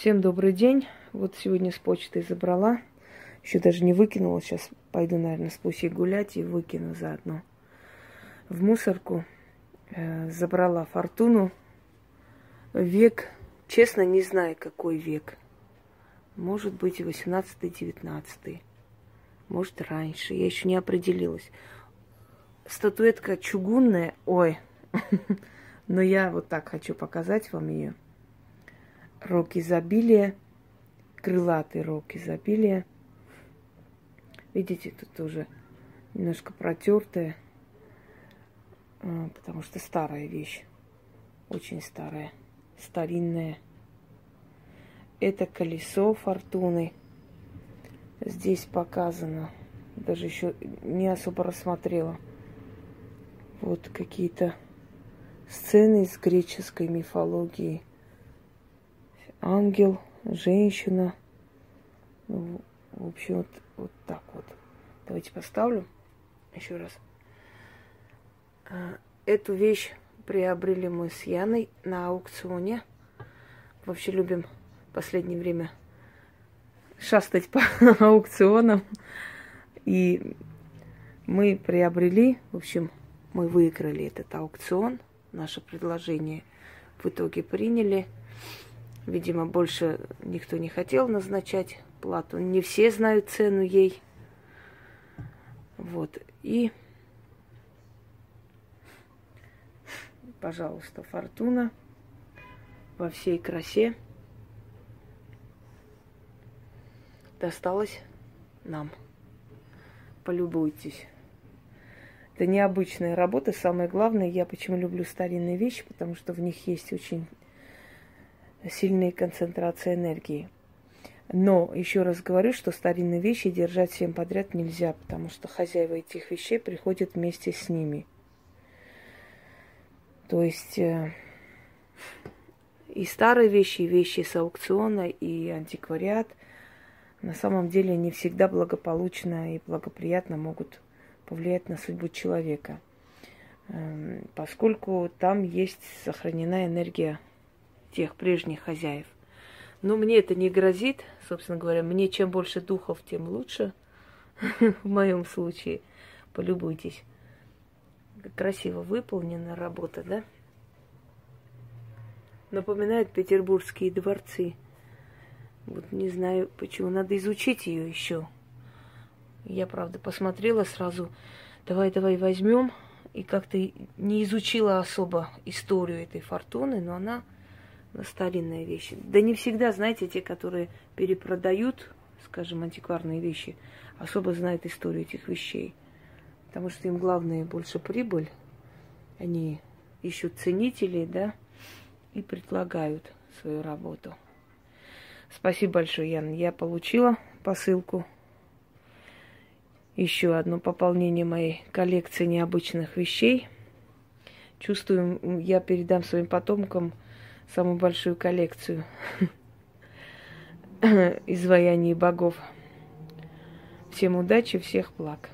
Всем добрый день. Вот сегодня с почты забрала. Еще даже не выкинула. Сейчас пойду, наверное, с Пусей гулять и выкину заодно. В мусорку э, забрала фортуну. Век, честно, не знаю, какой век. Может быть, 18-19. Может, раньше. Я еще не определилась. Статуэтка чугунная. Ой. Но я вот так хочу показать вам ее рог изобилия, крылатый рог изобилия. Видите, тут уже немножко протертая, а, потому что старая вещь, очень старая, старинная. Это колесо фортуны. Здесь показано, даже еще не особо рассмотрела. Вот какие-то сцены из греческой мифологии – ангел, женщина. Ну, в общем, вот, вот так вот. Давайте поставлю еще раз. А, эту вещь приобрели мы с Яной на аукционе. Вообще любим в последнее время шастать по аукционам. И мы приобрели, в общем, мы выиграли этот аукцион. Наше предложение в итоге приняли. Видимо, больше никто не хотел назначать плату. Не все знают цену ей. Вот. И, пожалуйста, фортуна во всей красе досталась нам. Полюбуйтесь. Это необычная работа. Самое главное, я почему люблю старинные вещи, потому что в них есть очень сильные концентрации энергии. Но еще раз говорю, что старинные вещи держать всем подряд нельзя, потому что хозяева этих вещей приходят вместе с ними. То есть э, и старые вещи, и вещи с аукциона, и антиквариат на самом деле не всегда благополучно и благоприятно могут повлиять на судьбу человека, э, поскольку там есть сохранена энергия тех прежних хозяев. Но мне это не грозит, собственно говоря. Мне чем больше духов, тем лучше. В моем случае. Полюбуйтесь. Красиво выполнена работа, да? Напоминает петербургские дворцы. Вот не знаю, почему. Надо изучить ее еще. Я, правда, посмотрела сразу. Давай, давай возьмем. И как-то не изучила особо историю этой фортуны, но она старинные вещи. Да не всегда, знаете, те, которые перепродают, скажем, антикварные вещи, особо знают историю этих вещей. Потому что им главное больше прибыль. Они ищут ценителей, да, и предлагают свою работу. Спасибо большое, Ян. Я получила посылку. Еще одно пополнение моей коллекции необычных вещей. Чувствую, я передам своим потомкам самую большую коллекцию изваяний богов. Всем удачи, всех благ.